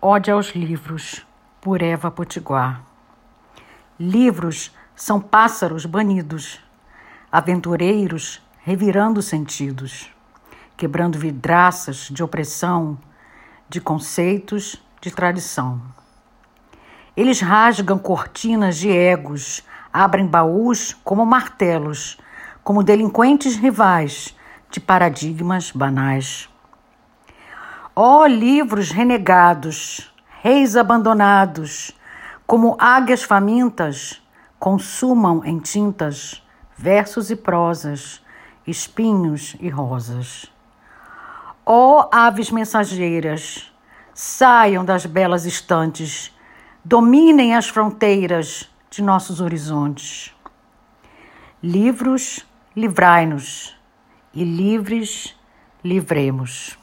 Ode aos livros, por Eva Potiguar. Livros são pássaros banidos, aventureiros revirando sentidos, quebrando vidraças de opressão, de conceitos, de tradição. Eles rasgam cortinas de egos, abrem baús como martelos, como delinquentes rivais de paradigmas banais. Ó oh, livros renegados, reis abandonados, como águias famintas, consumam em tintas versos e prosas, espinhos e rosas. Ó oh, aves mensageiras, saiam das belas estantes, dominem as fronteiras de nossos horizontes. Livros, livrai-nos, e livres, livremos.